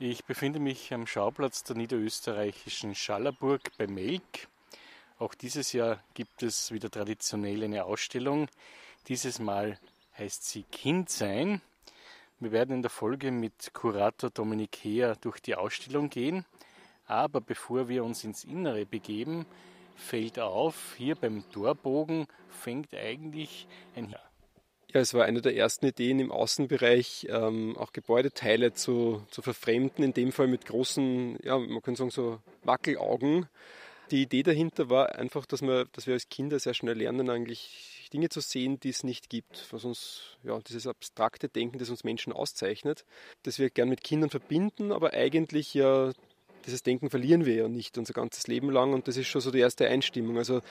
Ich befinde mich am Schauplatz der niederösterreichischen Schallerburg bei Melk. Auch dieses Jahr gibt es wieder traditionell eine Ausstellung. Dieses Mal heißt sie Kind sein. Wir werden in der Folge mit Kurator Dominik Heer durch die Ausstellung gehen. Aber bevor wir uns ins Innere begeben, fällt auf, hier beim Torbogen fängt eigentlich ein ja, es war eine der ersten Ideen im Außenbereich, ähm, auch Gebäudeteile zu, zu verfremden, in dem Fall mit großen, ja, man könnte sagen so Wackelaugen. Die Idee dahinter war einfach, dass, wir, dass wir als Kinder sehr schnell lernen, eigentlich Dinge zu sehen, die es nicht gibt, was uns, ja, dieses abstrakte Denken, das uns Menschen auszeichnet, das wir gern mit Kindern verbinden, aber eigentlich ja dieses Denken verlieren wir ja nicht unser ganzes Leben lang und das ist schon so die erste Einstimmung. Also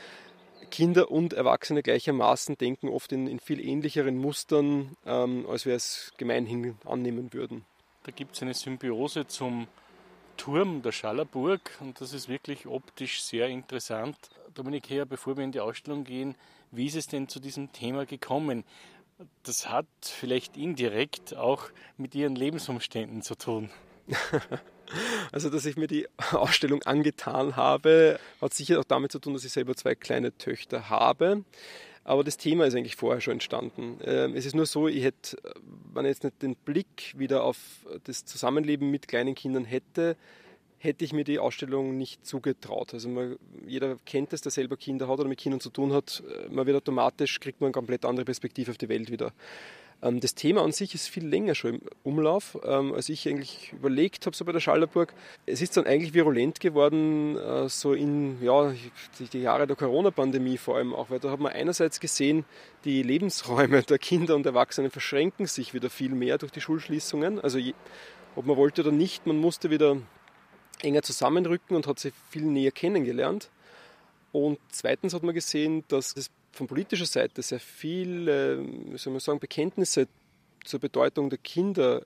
Kinder und Erwachsene gleichermaßen denken oft in, in viel ähnlicheren Mustern, ähm, als wir es gemeinhin annehmen würden. Da gibt es eine Symbiose zum Turm der Schallerburg und das ist wirklich optisch sehr interessant. Dominik Heer, bevor wir in die Ausstellung gehen, wie ist es denn zu diesem Thema gekommen? Das hat vielleicht indirekt auch mit Ihren Lebensumständen zu tun. Also, dass ich mir die Ausstellung angetan habe, hat sicher auch damit zu tun, dass ich selber zwei kleine Töchter habe. Aber das Thema ist eigentlich vorher schon entstanden. Ähm, es ist nur so, ich hätte, wenn ich jetzt nicht den Blick wieder auf das Zusammenleben mit kleinen Kindern hätte, hätte ich mir die Ausstellung nicht zugetraut. Also man, jeder kennt es, der selber Kinder hat oder mit Kindern zu tun hat. Man wird automatisch, kriegt man eine komplett andere Perspektive auf die Welt wieder. Ähm, das Thema an sich ist viel länger schon im Umlauf, ähm, als ich eigentlich überlegt habe, so bei der Schallerburg. Es ist dann eigentlich virulent geworden, äh, so in ja, die Jahre der Corona-Pandemie vor allem auch, weil da hat man einerseits gesehen, die Lebensräume der Kinder und Erwachsenen verschränken sich wieder viel mehr durch die Schulschließungen. Also ob man wollte oder nicht, man musste wieder enger zusammenrücken und hat sich viel näher kennengelernt. Und zweitens hat man gesehen, dass es von politischer Seite sehr viele, wie soll man sagen, Bekenntnisse zur Bedeutung der Kinder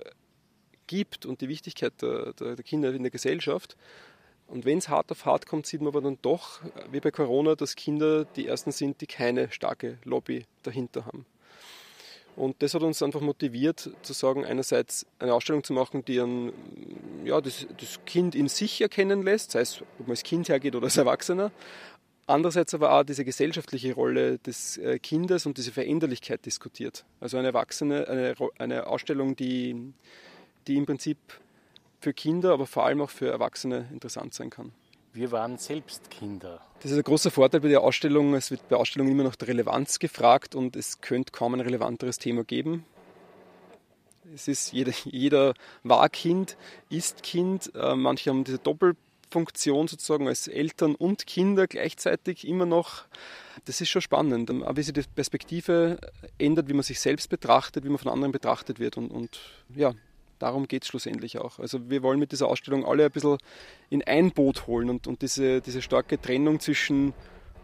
gibt und die Wichtigkeit der, der, der Kinder in der Gesellschaft. Und wenn es hart auf hart kommt, sieht man aber dann doch, wie bei Corona, dass Kinder die ersten sind, die keine starke Lobby dahinter haben. Und das hat uns einfach motiviert, zu sagen, einerseits eine Ausstellung zu machen, die ein, ja, das, das Kind in sich erkennen lässt, sei es, ob man als Kind hergeht oder als Erwachsener, Andererseits aber auch diese gesellschaftliche Rolle des äh, Kindes und diese Veränderlichkeit diskutiert. Also eine Erwachsene, eine, eine Ausstellung, die, die im Prinzip für Kinder, aber vor allem auch für Erwachsene interessant sein kann. Wir waren selbst Kinder. Das ist ein großer Vorteil bei der Ausstellung. Es wird bei Ausstellungen immer nach der Relevanz gefragt und es könnte kaum ein relevanteres Thema geben. Es ist jeder, jeder war Kind, ist Kind. Äh, manche haben diese Doppel Funktion sozusagen als Eltern und Kinder gleichzeitig immer noch. Das ist schon spannend, wie sich die Perspektive ändert, wie man sich selbst betrachtet, wie man von anderen betrachtet wird. Und, und ja, darum geht es schlussendlich auch. Also wir wollen mit dieser Ausstellung alle ein bisschen in ein Boot holen und, und diese, diese starke Trennung zwischen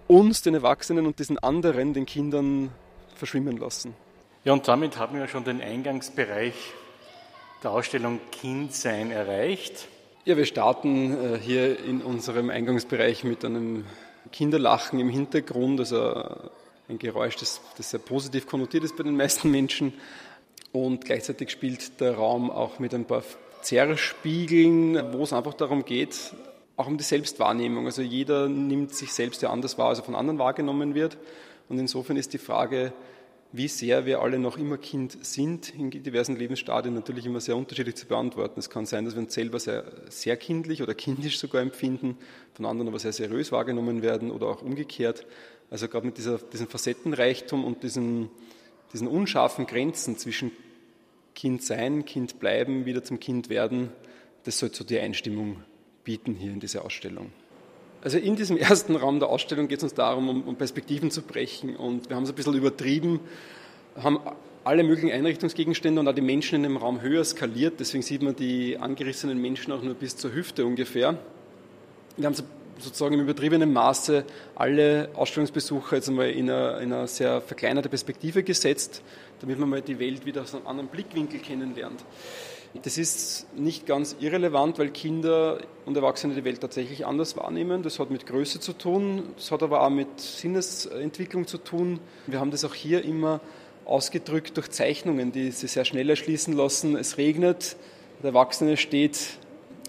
uns, den Erwachsenen, und diesen anderen, den Kindern, verschwimmen lassen. Ja, und damit haben wir schon den Eingangsbereich der Ausstellung Kindsein erreicht. Ja, wir starten äh, hier in unserem Eingangsbereich mit einem Kinderlachen im Hintergrund, also ein Geräusch, das, das sehr positiv konnotiert ist bei den meisten Menschen. Und gleichzeitig spielt der Raum auch mit ein paar Zerrspiegeln, wo es einfach darum geht, auch um die Selbstwahrnehmung. Also jeder nimmt sich selbst ja anders wahr, als er von anderen wahrgenommen wird. Und insofern ist die Frage, wie sehr wir alle noch immer Kind sind, in diversen Lebensstadien natürlich immer sehr unterschiedlich zu beantworten. Es kann sein, dass wir uns selber sehr, sehr kindlich oder kindisch sogar empfinden, von anderen aber sehr seriös wahrgenommen werden oder auch umgekehrt. Also gerade mit dieser, diesem Facettenreichtum und diesen, diesen unscharfen Grenzen zwischen Kind sein, Kind bleiben, wieder zum Kind werden, das soll so die Einstimmung bieten hier in dieser Ausstellung. Also in diesem ersten Raum der Ausstellung geht es uns darum, um, Perspektiven zu brechen. Und wir haben es ein bisschen übertrieben, haben alle möglichen Einrichtungsgegenstände und auch die Menschen in dem Raum höher skaliert. Deswegen sieht man die angerissenen Menschen auch nur bis zur Hüfte ungefähr. Wir haben sozusagen im übertriebenen Maße alle Ausstellungsbesucher jetzt einmal in eine sehr verkleinerte Perspektive gesetzt, damit man mal die Welt wieder aus einem anderen Blickwinkel kennenlernt. Das ist nicht ganz irrelevant, weil Kinder und Erwachsene die Welt tatsächlich anders wahrnehmen. Das hat mit Größe zu tun, das hat aber auch mit Sinnesentwicklung zu tun. Wir haben das auch hier immer ausgedrückt durch Zeichnungen, die sich sehr schnell erschließen lassen. Es regnet, der Erwachsene steht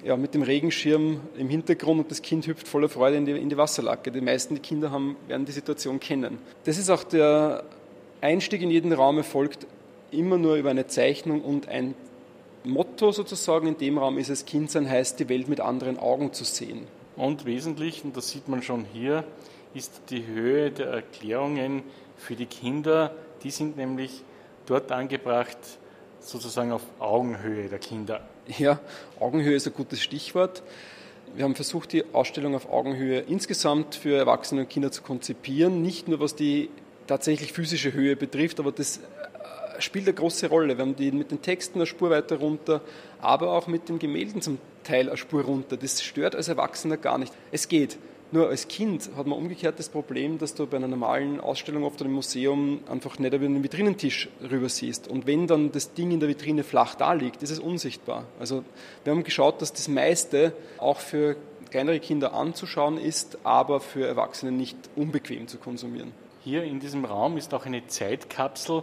ja, mit dem Regenschirm im Hintergrund und das Kind hüpft voller Freude in die, in die Wasserlacke. Die meisten Kinder haben, werden die Situation kennen. Das ist auch der Einstieg in jeden Raum erfolgt immer nur über eine Zeichnung und ein Motto sozusagen in dem Raum ist es, Kind sein heißt, die Welt mit anderen Augen zu sehen. Und wesentlich, und das sieht man schon hier, ist die Höhe der Erklärungen für die Kinder. Die sind nämlich dort angebracht, sozusagen auf Augenhöhe der Kinder. Ja, Augenhöhe ist ein gutes Stichwort. Wir haben versucht, die Ausstellung auf Augenhöhe insgesamt für Erwachsene und Kinder zu konzipieren, nicht nur was die tatsächlich physische Höhe betrifft, aber das äh, spielt eine große Rolle. Wir haben die mit den Texten eine Spur weiter runter, aber auch mit den Gemälden zum Teil eine Spur runter. Das stört als Erwachsener gar nicht. Es geht. Nur als Kind hat man umgekehrt das Problem, dass du bei einer normalen Ausstellung oft im Museum einfach nicht über den Vitrinentisch rüber siehst. Und wenn dann das Ding in der Vitrine flach da liegt, ist es unsichtbar. Also wir haben geschaut, dass das meiste auch für kleinere Kinder anzuschauen ist, aber für Erwachsene nicht unbequem zu konsumieren. Hier in diesem Raum ist auch eine Zeitkapsel,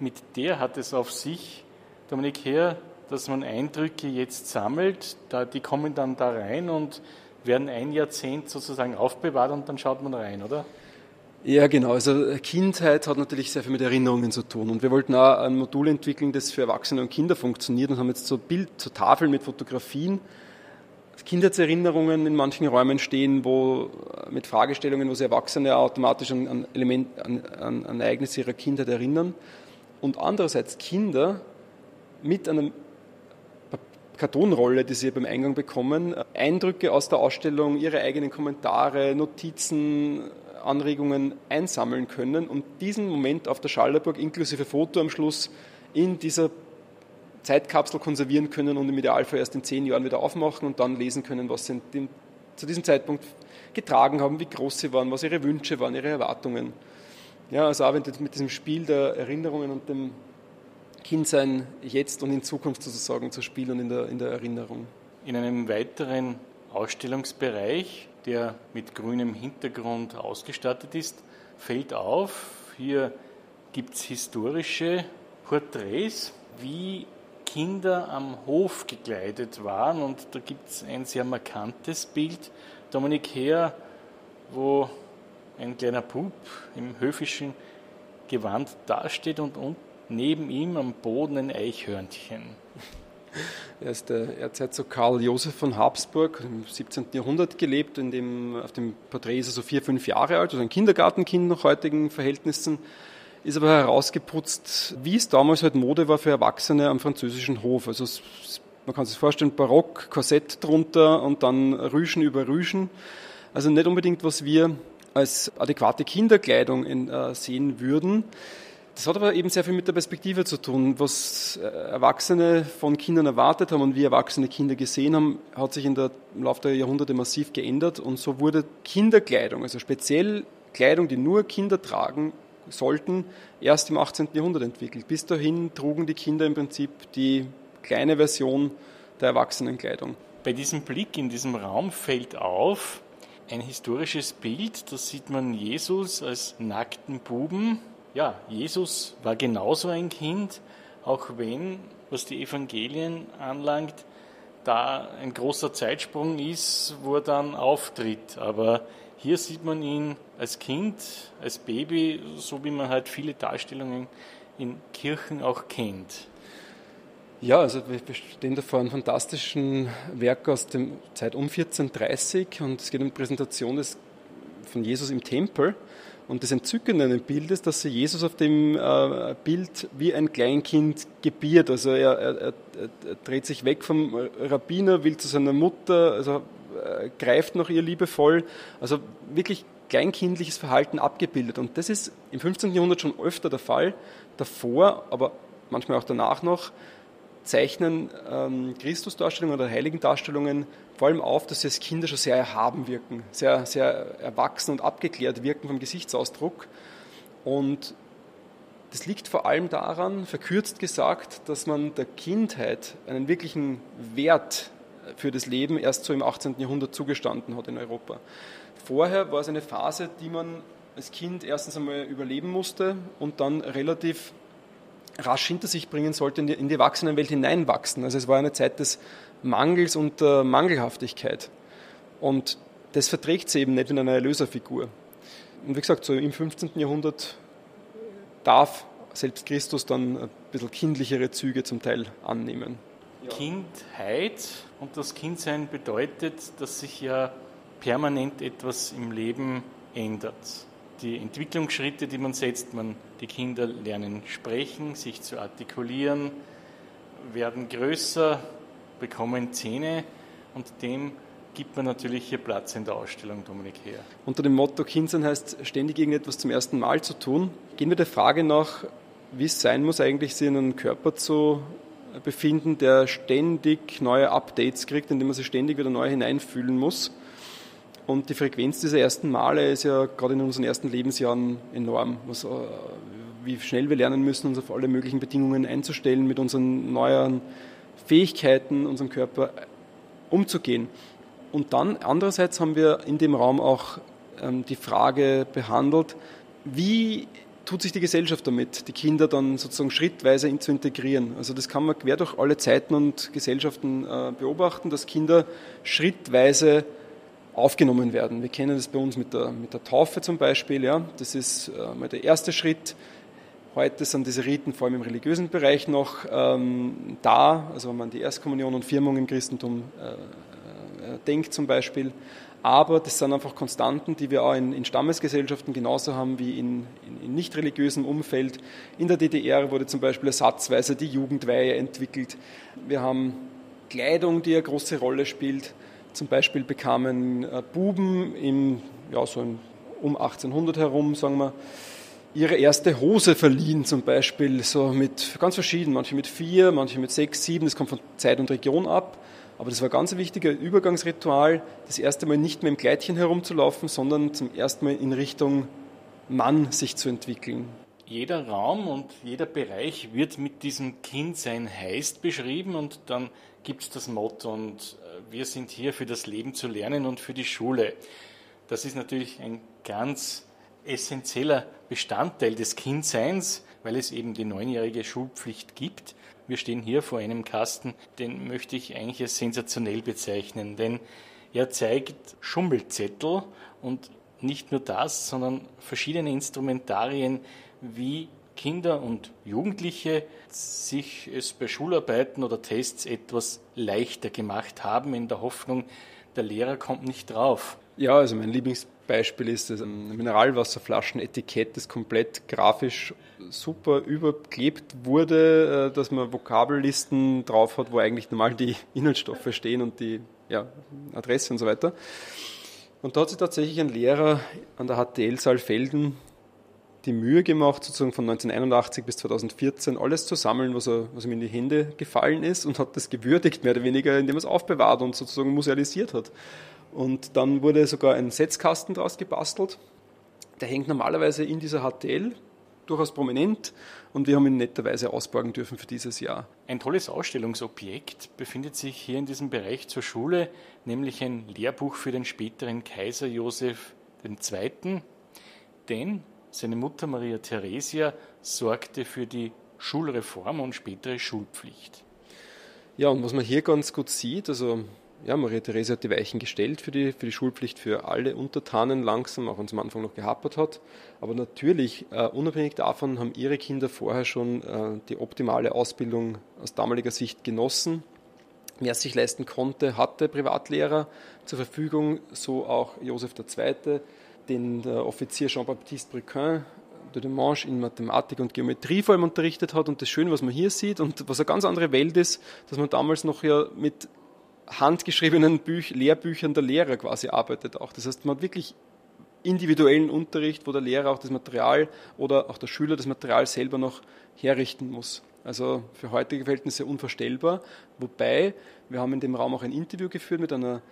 mit der hat es auf sich, Dominik Herr, dass man Eindrücke jetzt sammelt, die kommen dann da rein und werden ein Jahrzehnt sozusagen aufbewahrt und dann schaut man rein, oder? Ja, genau. Also Kindheit hat natürlich sehr viel mit Erinnerungen zu tun. Und wir wollten auch ein Modul entwickeln, das für Erwachsene und Kinder funktioniert und haben jetzt so Bild, so Tafeln mit Fotografien. Kindheitserinnerungen in manchen Räumen stehen, wo mit Fragestellungen, wo sich Erwachsene automatisch an, an, an, an Ereignisse ihrer Kindheit erinnern. Und andererseits Kinder mit einem Kartonrolle, die Sie beim Eingang bekommen, Eindrücke aus der Ausstellung, Ihre eigenen Kommentare, Notizen, Anregungen einsammeln können und diesen Moment auf der Schallerburg inklusive Foto am Schluss in dieser Zeitkapsel konservieren können und im Idealfall erst in zehn Jahren wieder aufmachen und dann lesen können, was sie zu diesem Zeitpunkt getragen haben, wie groß sie waren, was ihre Wünsche waren, ihre Erwartungen. Ja, also auch mit diesem Spiel der Erinnerungen und dem Kindsein jetzt und in Zukunft sozusagen zu spielen in der, in der Erinnerung. In einem weiteren Ausstellungsbereich, der mit grünem Hintergrund ausgestattet ist, fällt auf, hier gibt es historische Porträts, wie Kinder am Hof gekleidet waren. Und da gibt es ein sehr markantes Bild, Dominik Heer, wo ein kleiner Bub im höfischen Gewand dasteht und unten neben ihm am Boden ein Eichhörnchen. Er ist der Erzherzog Karl Josef von Habsburg, im 17. Jahrhundert gelebt. In dem, auf dem Porträt ist er so vier, fünf Jahre alt, also ein Kindergartenkind nach heutigen Verhältnissen. Ist aber herausgeputzt, wie es damals halt Mode war für Erwachsene am französischen Hof. Also man kann sich vorstellen, Barock, Korsett drunter und dann Rüschen über Rüschen. Also nicht unbedingt, was wir als adäquate Kinderkleidung in, äh, sehen würden. Das hat aber eben sehr viel mit der Perspektive zu tun. Was äh, Erwachsene von Kindern erwartet haben und wie Erwachsene Kinder gesehen haben, hat sich in der, im Laufe der Jahrhunderte massiv geändert. Und so wurde Kinderkleidung, also speziell Kleidung, die nur Kinder tragen sollten, erst im 18. Jahrhundert entwickelt. Bis dahin trugen die Kinder im Prinzip die kleine Version der Erwachsenenkleidung. Bei diesem Blick in diesem Raum fällt auf ein historisches Bild. Da sieht man Jesus als nackten Buben ja, Jesus war genauso ein Kind, auch wenn, was die Evangelien anlangt, da ein großer Zeitsprung ist, wo er dann auftritt. Aber hier sieht man ihn als Kind, als Baby, so wie man halt viele Darstellungen in Kirchen auch kennt. Ja, also wir stehen da vor einem fantastischen Werk aus der Zeit um 1430 und es geht um die Präsentation des, von Jesus im Tempel. Und das Entzückende an dem Bild ist, dass sie Jesus auf dem äh, Bild wie ein Kleinkind gebiert. Also er, er, er, dreht sich weg vom Rabbiner, will zu seiner Mutter, also äh, greift nach ihr liebevoll. Also wirklich kleinkindliches Verhalten abgebildet. Und das ist im 15. Jahrhundert schon öfter der Fall. Davor, aber manchmal auch danach noch, zeichnen ähm, Christusdarstellungen oder Heiligendarstellungen vor allem auf, dass sie als Kinder schon sehr erhaben wirken, sehr, sehr erwachsen und abgeklärt wirken vom Gesichtsausdruck. Und das liegt vor allem daran, verkürzt gesagt, dass man der Kindheit einen wirklichen Wert für das Leben erst so im 18. Jahrhundert zugestanden hat in Europa. Vorher war es eine Phase, die man als Kind erstens einmal überleben musste und dann relativ rasch hinter sich bringen sollte, in die, in die Erwachsenenwelt hineinwachsen. Also es war eine Zeit des Mangels und der Mangelhaftigkeit. Und das verträgt sie eben nicht in einer Erlöserfigur. Und wie gesagt, so im 15. Jahrhundert darf selbst Christus dann ein bisschen kindlichere Züge zum Teil annehmen. Kindheit und das Kindsein bedeutet, dass sich ja permanent etwas im Leben ändert. Die Entwicklungsschritte, die man setzt, man, die Kinder lernen sprechen, sich zu artikulieren, werden größer, bekommen Zähne und dem gibt man natürlich hier Platz in der Ausstellung, Dominik her. Unter dem Motto Kindsein heißt ständig irgendetwas zum ersten Mal zu tun, gehen wir der Frage nach, wie es sein muss, eigentlich sich in einem Körper zu befinden, der ständig neue Updates kriegt, indem man sich ständig wieder neu hineinfühlen muss. Und die Frequenz dieser ersten Male ist ja gerade in unseren ersten Lebensjahren enorm. Was, äh, wie schnell wir lernen müssen, uns auf alle möglichen Bedingungen einzustellen, mit unseren neuen Fähigkeiten, unserem Körper umzugehen. Und dann andererseits haben wir in dem Raum auch ähm, die Frage behandelt, wie tut sich die Gesellschaft damit, die Kinder dann sozusagen schrittweise zu integrieren. Also das kann man quer durch alle Zeiten und Gesellschaften äh, beobachten, dass Kinder schrittweise aufgenommen werden. Wir kennen das bei uns mit der, mit der Taufe zum Beispiel. Ja. Das ist äh, mal der erste Schritt. Heute sind diese Riten vor allem im religiösen Bereich noch ähm, da, also wenn man die Erstkommunion und Firmung im Christentum äh, äh, denkt zum Beispiel. Aber das sind einfach Konstanten, die wir auch in, in Stammesgesellschaften genauso haben wie in, in, in nicht religiösem Umfeld. In der DDR wurde zum Beispiel ersatzweise die Jugendweihe entwickelt. Wir haben Kleidung, die eine große Rolle spielt. Zum Beispiel bekamen äh, Buben im, ja, so um 1800 herum, sagen wir, ihre erste Hose verliehen, zum Beispiel, so mit ganz verschieden, manche mit vier, manche mit sechs, sieben, das kommt von Zeit und Region ab. Aber das war ein ganz wichtiger Übergangsritual, das erste Mal nicht mehr im Kleidchen herumzulaufen, sondern zum ersten Mal in Richtung Mann sich zu entwickeln. Jeder Raum und jeder Bereich wird mit diesem Kindsein heißt beschrieben und dann gibt es das Motto und wir sind hier für das Leben zu lernen und für die Schule. Das ist natürlich ein ganz essentieller Bestandteil des Kindseins, weil es eben die neunjährige Schulpflicht gibt. Wir stehen hier vor einem Kasten, den möchte ich eigentlich als sensationell bezeichnen, denn er zeigt Schummelzettel und nicht nur das, sondern verschiedene Instrumentarien, wie Kinder und Jugendliche sich es bei Schularbeiten oder Tests etwas leichter gemacht haben, in der Hoffnung, der Lehrer kommt nicht drauf. Ja, also mein Lieblingsbeispiel ist das Mineralwasserflaschen-Etikett, das komplett grafisch super überklebt wurde, äh, dass man Vokabellisten drauf hat, wo eigentlich normal die Inhaltsstoffe stehen und die ja, Adresse und so weiter. Und da hat sich tatsächlich ein Lehrer an der HTL Saalfelden die Mühe gemacht, sozusagen von 1981 bis 2014 alles zu sammeln, was, er, was ihm in die Hände gefallen ist und hat das gewürdigt, mehr oder weniger, indem er es aufbewahrt und sozusagen musealisiert hat. Und dann wurde sogar ein Setzkasten daraus gebastelt. Der hängt normalerweise in dieser HTL, durchaus prominent, und wir haben ihn netterweise ausborgen dürfen für dieses Jahr. Ein tolles Ausstellungsobjekt befindet sich hier in diesem Bereich zur Schule, nämlich ein Lehrbuch für den späteren Kaiser Josef II. Denn seine Mutter Maria Theresia sorgte für die Schulreform und spätere Schulpflicht. Ja, und was man hier ganz gut sieht, also ja, Maria Theresia hat die Weichen gestellt für die, für die Schulpflicht für alle Untertanen langsam, auch wenn es am Anfang noch gehapert hat. Aber natürlich, uh, unabhängig davon, haben ihre Kinder vorher schon uh, die optimale Ausbildung aus damaliger Sicht genossen. Wer sich leisten konnte, hatte Privatlehrer zur Verfügung, so auch Josef II den der Offizier Jean-Baptiste Briquin de Demange in Mathematik und Geometrie vor allem unterrichtet hat. Und das Schöne, was man hier sieht und was eine ganz andere Welt ist, dass man damals noch ja mit handgeschriebenen Büch Lehrbüchern der Lehrer quasi arbeitet auch. Das heißt, man hat wirklich individuellen Unterricht, wo der Lehrer auch das Material oder auch der Schüler das Material selber noch herrichten muss. Also für heutige Verhältnisse unvorstellbar. Wobei, wir haben in dem Raum auch ein Interview geführt mit einer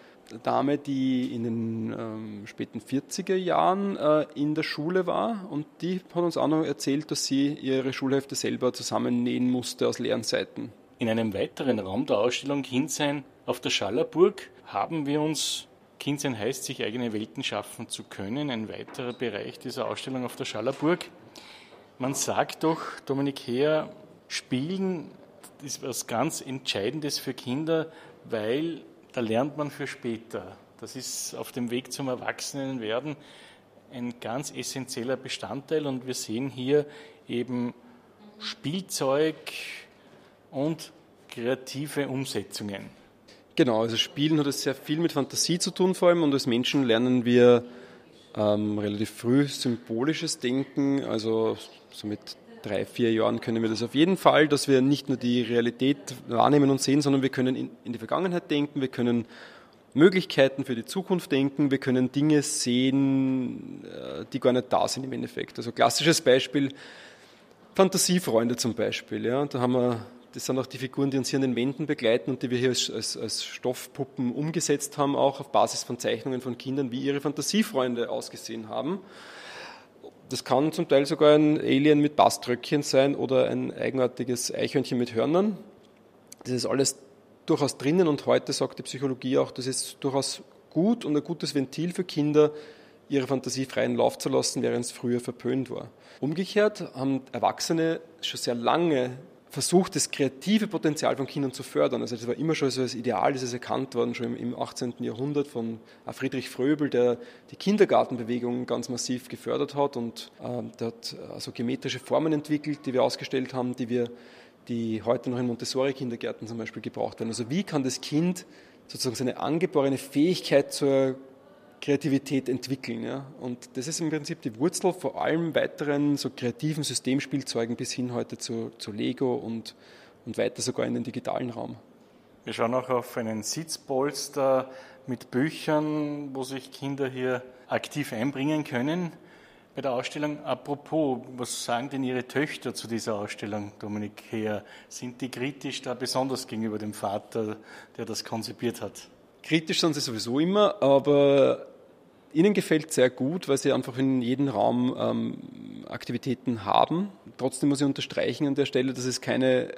Dame, die in den ähm, späten 40er Jahren äh, in der Schule war und die hat uns auch noch erzählt, dass sie ihre Schulhefte selber zusammennähen musste aus leeren Seiten. In einem weiteren Raum der Ausstellung Kindsein auf der Schallerburg haben wir uns Kindsein heißt, sich eigene Welten schaffen zu können, ein weiterer Bereich dieser Ausstellung auf der Schallerburg. Man sagt doch, Dominik Heer, Spielen ist was ganz Entscheidendes für Kinder, weil da lernt man für später. Das ist auf dem Weg zum Erwachsenenwerden ein ganz essentieller Bestandteil und wir sehen hier eben Spielzeug und kreative Umsetzungen. Genau, also Spielen hat es sehr viel mit Fantasie zu tun vor allem und als Menschen lernen wir ähm, relativ früh symbolisches Denken, also so mit drei, vier Jahren können wir das auf jeden Fall, dass wir nicht nur die Realität wahrnehmen und sehen, sondern wir können in, in die Vergangenheit denken, wir können Möglichkeiten für die Zukunft denken, wir können Dinge sehen, äh, die gar nicht da sind im Endeffekt. Also klassisches Beispiel, Fantasiefreunde zum Beispiel. Ja. Da haben wir, das sind auch die Figuren, die uns hier an den Wänden begleiten und die wir hier als, als, als Stoffpuppen umgesetzt haben, auch auf Basis von Zeichnungen von Kindern, wie ihre Fantasiefreunde ausgesehen haben. Das kann zum Teil sogar ein Alien mit Baströckchen sein oder ein eigenartiges Eichhörnchen mit Hörnern. Das ist alles durchaus drinnen und heute sagt die Psychologie auch, das ist durchaus gut und ein gutes Ventil für Kinder, ihre Fantasie freien Lauf zu lassen, während es früher verpönt war. Umgekehrt haben Erwachsene schon sehr lange versucht, das kreative Potenzial von Kindern zu fördern. Also das war immer schon so als Ideal, das ist erkannt worden, schon im 18. Jahrhundert von Friedrich Fröbel, der die Kindergartenbewegung ganz massiv gefördert hat und äh, der hat also geometrische Formen entwickelt, die wir ausgestellt haben, die wir die heute noch in Montessori-Kindergärten zum Beispiel gebraucht werden. Also wie kann das Kind sozusagen seine angeborene Fähigkeit zur Kreativität entwickeln. Ja? Und das ist im Prinzip die Wurzel vor allem weiteren so kreativen Systemspielzeugen bis hin heute zu, zu Lego und, und weiter sogar in den digitalen Raum. Wir schauen auch auf einen Sitzpolster mit Büchern, wo sich Kinder hier aktiv einbringen können bei der Ausstellung. Apropos, was sagen denn Ihre Töchter zu dieser Ausstellung, Dominik Heer? Sind die kritisch da besonders gegenüber dem Vater, der das konzipiert hat? Kritisch sind sie sowieso immer, aber ihnen gefällt sehr gut, weil sie einfach in jedem Raum ähm, Aktivitäten haben. Trotzdem muss ich unterstreichen an der Stelle, dass es keine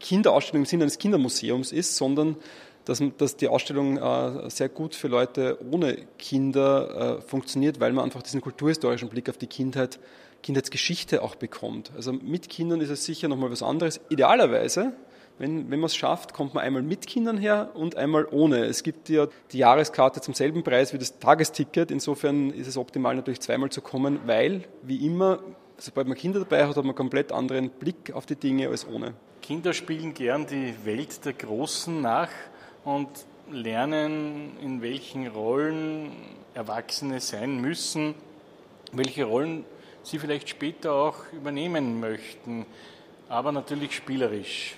Kinderausstellung im Sinne eines Kindermuseums ist, sondern dass, dass die Ausstellung äh, sehr gut für Leute ohne Kinder äh, funktioniert, weil man einfach diesen kulturhistorischen Blick auf die Kindheit, Kindheitsgeschichte auch bekommt. Also mit Kindern ist es sicher nochmal was anderes. Idealerweise, wenn, wenn man es schafft, kommt man einmal mit Kindern her und einmal ohne. Es gibt ja die Jahreskarte zum selben Preis wie das Tagesticket. Insofern ist es optimal natürlich zweimal zu kommen, weil, wie immer, sobald man Kinder dabei hat, hat man einen komplett anderen Blick auf die Dinge als ohne. Kinder spielen gern die Welt der Großen nach und lernen, in welchen Rollen Erwachsene sein müssen, welche Rollen sie vielleicht später auch übernehmen möchten, aber natürlich spielerisch.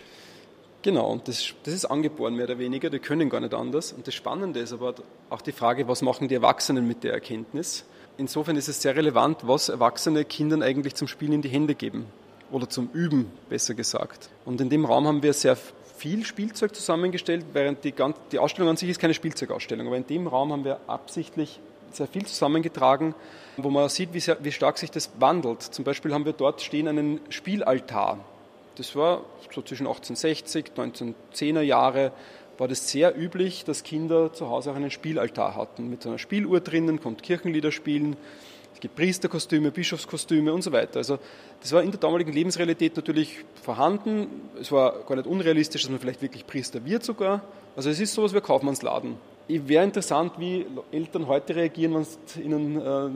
Genau, und das, das, ist angeboren mehr oder weniger, die können gar nicht anders. Und das Spannende ist aber auch die Frage, was machen die Erwachsenen mit der Erkenntnis? Insofern ist es sehr relevant, was Erwachsene Kindern eigentlich zum Spielen in die Hände geben oder zum Üben, besser gesagt. Und in dem Raum haben wir sehr viel Spielzeug zusammengestellt, während die, die Ausstellung an sich ist keine Spielzeugausstellung, aber in dem Raum haben wir absichtlich sehr viel zusammengetragen, wo man sieht, wie, sehr, wie stark sich das wandelt. Zum Beispiel haben wir dort stehen einen Spielaltar. Das war so zwischen 1860, 1910er Jahre, war das sehr üblich, dass Kinder zu Hause auch einen Spielaltar hatten. Mit einer Spieluhr drinnen, konnte Kirchenlieder spielen. Es gibt Priesterkostüme, Bischofskostüme und so weiter. Also das war in der damaligen Lebensrealität natürlich vorhanden. Es war gar nicht unrealistisch, dass man vielleicht wirklich Priester wird sogar. Also es ist sowas wie ein Kaufmannsladen. Wäre interessant, wie Eltern heute reagieren, wenn du ihnen äh,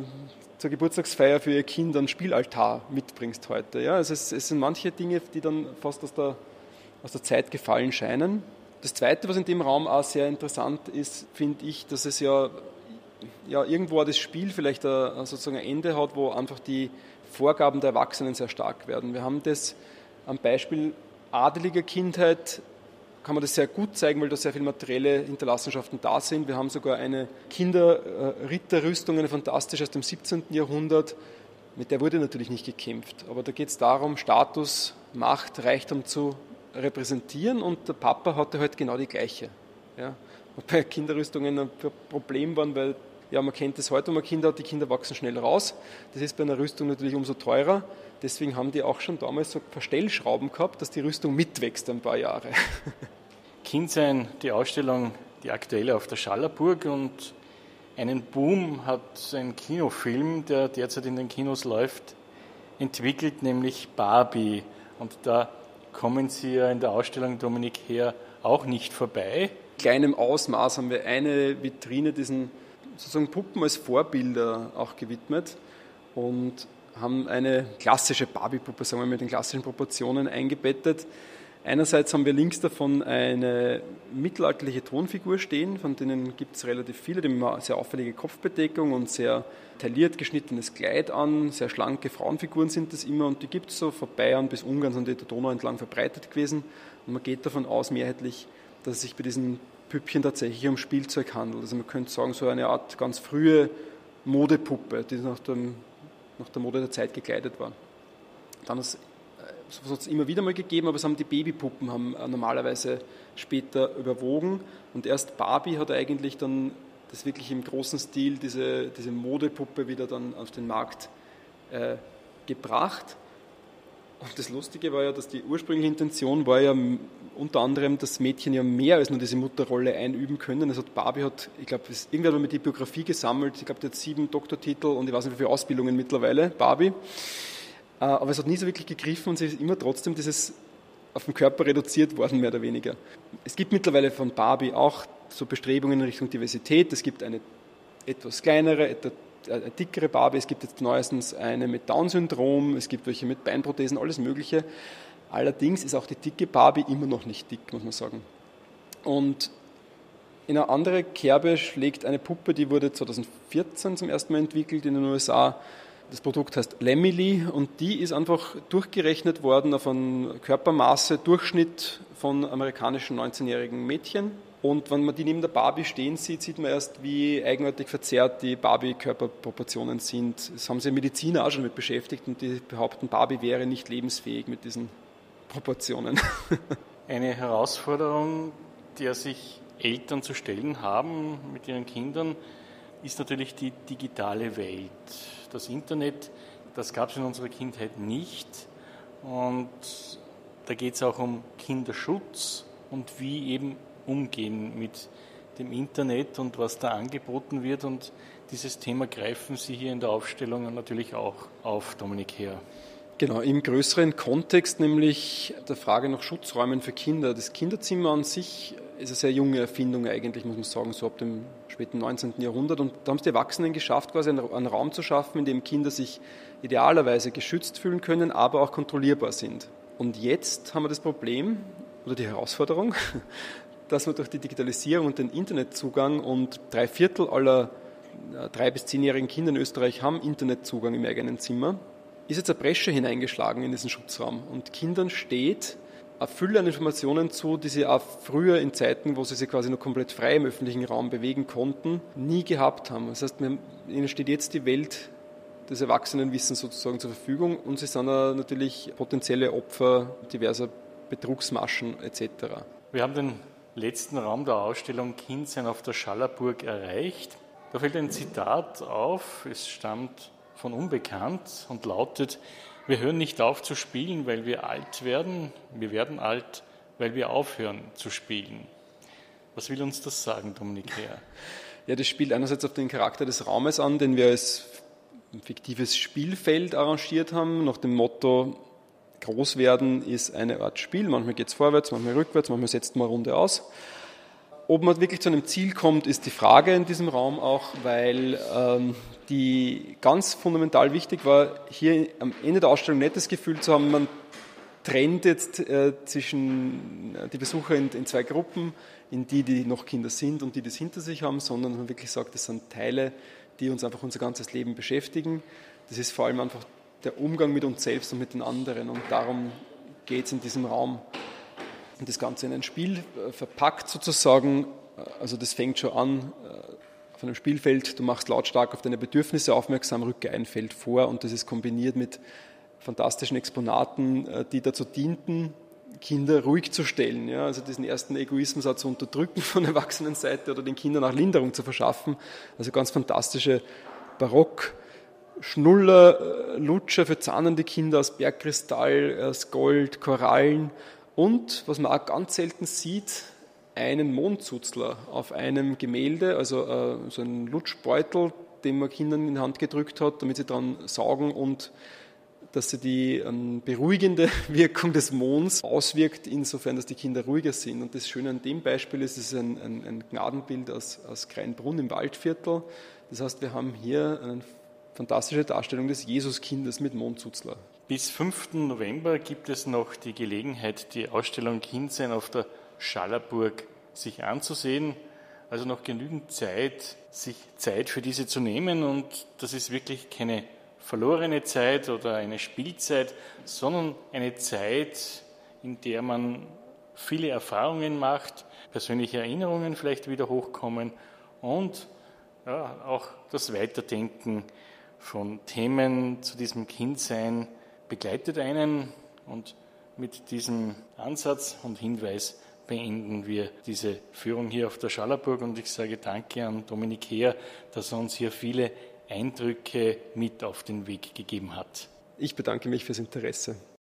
zur Geburtstagsfeier für ihr Kind einen Spielaltar mitbringst heute. Ja? Also es, es, sind manche Dinge, die dann fast aus der, aus der Zeit gefallen scheinen. Das Zweite, was in dem Raum auch sehr interessant ist, finde ich, dass es ja ja, irgendwo das Spiel vielleicht ein, sozusagen ein Ende hat, wo einfach die Vorgaben der Erwachsenen sehr stark werden. Wir haben das am Beispiel adeliger Kindheit kann man das sehr gut zeigen, weil da sehr viele materielle Hinterlassenschaften da sind. Wir haben sogar eine Kinderritterrüstung, eine fantastische aus dem 17. Jahrhundert. Mit der wurde natürlich nicht gekämpft, aber da geht es darum, Status, Macht, Reichtum zu repräsentieren und der Papa hatte halt genau die gleiche. Ja. Bei Kinderrüstungen ein Problem waren, weil ja, man kennt das heute, wenn man Kinder hat, die Kinder wachsen schnell raus. Das ist bei einer Rüstung natürlich umso teurer. Deswegen haben die auch schon damals so Verstellschrauben gehabt, dass die Rüstung mitwächst ein paar Jahre. Kindsein, die Ausstellung, die aktuelle auf der Schallerburg und einen Boom hat ein Kinofilm, der derzeit in den Kinos läuft, entwickelt, nämlich Barbie. Und da kommen Sie ja in der Ausstellung Dominik her auch nicht vorbei. In kleinem Ausmaß haben wir eine Vitrine diesen sozusagen Puppen als Vorbilder auch gewidmet und haben eine klassische Barbie-Puppe, sagen wir mit den klassischen Proportionen eingebettet. Einerseits haben wir links davon eine mittelalterliche Tonfigur stehen, von denen gibt es relativ viele, die haben eine sehr auffällige Kopfbedeckung und sehr tailliert geschnittenes Kleid an, sehr schlanke Frauenfiguren sind das immer und die gibt es so von Bayern bis Ungarn sind die der Donau entlang verbreitet gewesen und man geht davon aus mehrheitlich, dass es sich bei diesen Püppchen tatsächlich um Spielzeug handelt. Also man könnte sagen, so eine Art ganz frühe Modepuppe, die nach, dem, nach der Mode der Zeit gekleidet war. Dann hat es immer wieder mal gegeben, aber es haben die Babypuppen haben äh, normalerweise später überwogen. Und erst Barbie hat eigentlich dann das wirklich im großen Stil, diese, diese Modepuppe wieder dann auf den Markt äh, gebracht. Und das Lustige war ja, dass die ursprüngliche Intention war ja unter anderem, dass Mädchen ja mehr als nur diese Mutterrolle einüben können. Also Barbie hat, ich glaube, irgendwer hat mir die Biografie gesammelt. Ich glaube, die hat sieben Doktortitel und ich weiß nicht, wie viele Ausbildungen mittlerweile, Barbie. Äh, aber es hat nie so wirklich gegriffen und sie ist immer trotzdem dieses auf den Körper reduziert worden, mehr oder weniger. Es gibt mittlerweile von Barbie auch so Bestrebungen in Richtung Diversität. Es gibt eine etwas kleinere, etwas dickere Barbie, es gibt jetzt neuestens eine mit Down-Syndrom, es gibt welche mit Beinprothesen, alles Mögliche. Allerdings ist auch die dicke Barbie immer noch nicht dick, muss man sagen. Und in eine andere Kerbe schlägt eine Puppe, die wurde 2014 zum ersten Mal entwickelt in den USA das Produkt heißt Lemily und die ist einfach durchgerechnet worden auf einen Körpermaße Durchschnitt von amerikanischen 19-jährigen Mädchen. Und wenn man die neben der Barbie stehen sieht, sieht man erst, wie eigenartig verzerrt die Barbie-Körperproportionen sind. Das haben sich Mediziner auch schon mit beschäftigt und die behaupten, Barbie wäre nicht lebensfähig mit diesen Proportionen. Eine Herausforderung, der sich Eltern zu stellen haben mit ihren Kindern, ist natürlich die digitale Welt das Internet, das gab es in unserer Kindheit nicht. Und da geht es auch um Kinderschutz und wie eben umgehen mit dem Internet und was da angeboten wird. Und dieses Thema greifen Sie hier in der Aufstellung natürlich auch auf, Dominik Heer. Genau, im größeren Kontext, nämlich der Frage nach Schutzräumen für Kinder. Das Kinderzimmer an sich ist eine sehr junge Erfindung eigentlich, muss man sagen, so ab dem späten 19. Jahrhundert. Und da haben es die Erwachsenen geschafft, quasi einen Raum zu schaffen, in dem Kinder sich idealerweise geschützt fühlen können, aber auch kontrollierbar sind. Und jetzt haben wir das Problem oder die Herausforderung, dass wir durch die Digitalisierung und den Internetzugang und drei Viertel aller drei- bis zehnjährigen Kinder in Österreich haben Internetzugang im eigenen Zimmer, ist jetzt eine Bresche hineingeschlagen in diesen Schutzraum. Und Kindern steht eine Fülle an Informationen zu, die sie auch früher in Zeiten, wo sie sich quasi noch komplett frei im öffentlichen Raum bewegen konnten, nie gehabt haben. Das heißt, ihnen steht jetzt die Welt des Erwachsenenwissens sozusagen zur Verfügung und sie sind natürlich potenzielle Opfer diverser Betrugsmaschen etc. Wir haben den letzten Raum der Ausstellung Kindsein auf der Schallerburg erreicht. Da fällt ein Zitat auf, es stammt von Unbekannt und lautet, wir hören nicht auf zu spielen, weil wir alt werden. Wir werden alt, weil wir aufhören zu spielen. Was will uns das sagen, Dominik Herr? Ja, das spielt einerseits auf den Charakter des Raumes an, den wir als fiktives Spielfeld arrangiert haben, nach dem Motto, groß werden ist eine Art Spiel. Manchmal geht es vorwärts, manchmal rückwärts, manchmal setzt man eine Runde aus. Ob man wirklich zu einem Ziel kommt, ist die Frage in diesem Raum auch, weil ähm, die ganz fundamental wichtig war, hier am Ende der Ausstellung nicht das Gefühl zu haben, man trennt jetzt äh, zwischen äh, die Besucher in, in, zwei Gruppen, in die, die noch Kinder sind und die das hinter sich haben, sondern man wirklich sagt, das sind Teile, die uns einfach unser ganzes Leben beschäftigen. Das ist vor allem einfach der Umgang mit uns selbst und mit den anderen. Und darum geht es in diesem Raum. Und das Ganze in ein Spiel äh, verpackt sozusagen, äh, also das fängt schon an äh, auf einem Spielfeld, du machst lautstark auf deine Bedürfnisse aufmerksam, rücke ein Feld vor. Und das ist kombiniert mit fantastischen Exponaten, die dazu dienten, Kinder ruhig zu stellen, ja, also diesen ersten Egoismus auch zu unterdrücken von der Erwachsenenseite oder den Kindern auch Linderung zu verschaffen. Also ganz fantastische Barock, Schnuller, äh, Lutscher für zahnende Kinder aus Bergkristall, aus Gold, Korallen und, was man auch ganz selten sieht, einen Mondzuzler auf einem Gemälde, also äh, so einen Lutschbeutel, den man Kindern in die Hand gedrückt hat, damit sie dran saugen und dass sie die ähm, beruhigende Wirkung des Monds auswirkt, insofern, dass die Kinder ruhiger sind. Und das Schöne an dem Beispiel ist, es ist ein, ein, ein Gnadenbild aus, aus Kreinbrunn im Waldviertel. Das heißt, wir haben hier eine fantastische Darstellung des Jesuskindes mit Mondzuzler. Bis 5. November gibt es noch die Gelegenheit, die Ausstellung Kindsein auf der Schallerburg sich anzusehen. Also noch genügend Zeit, sich Zeit für diese zu nehmen. Und das ist wirklich keine verlorene Zeit oder eine Spielzeit, sondern eine Zeit, in der man viele Erfahrungen macht, persönliche Erinnerungen vielleicht wieder hochkommen und ja, auch das Weiterdenken von Themen zu diesem Kindsein begleitet einen und mit diesem Ansatz und Hinweis beenden wir diese Führung hier auf der Schallerburg und ich sage danke an Dominik Heer, dass er uns hier viele Eindrücke mit auf den Weg gegeben hat. Ich bedanke mich fürs Interesse.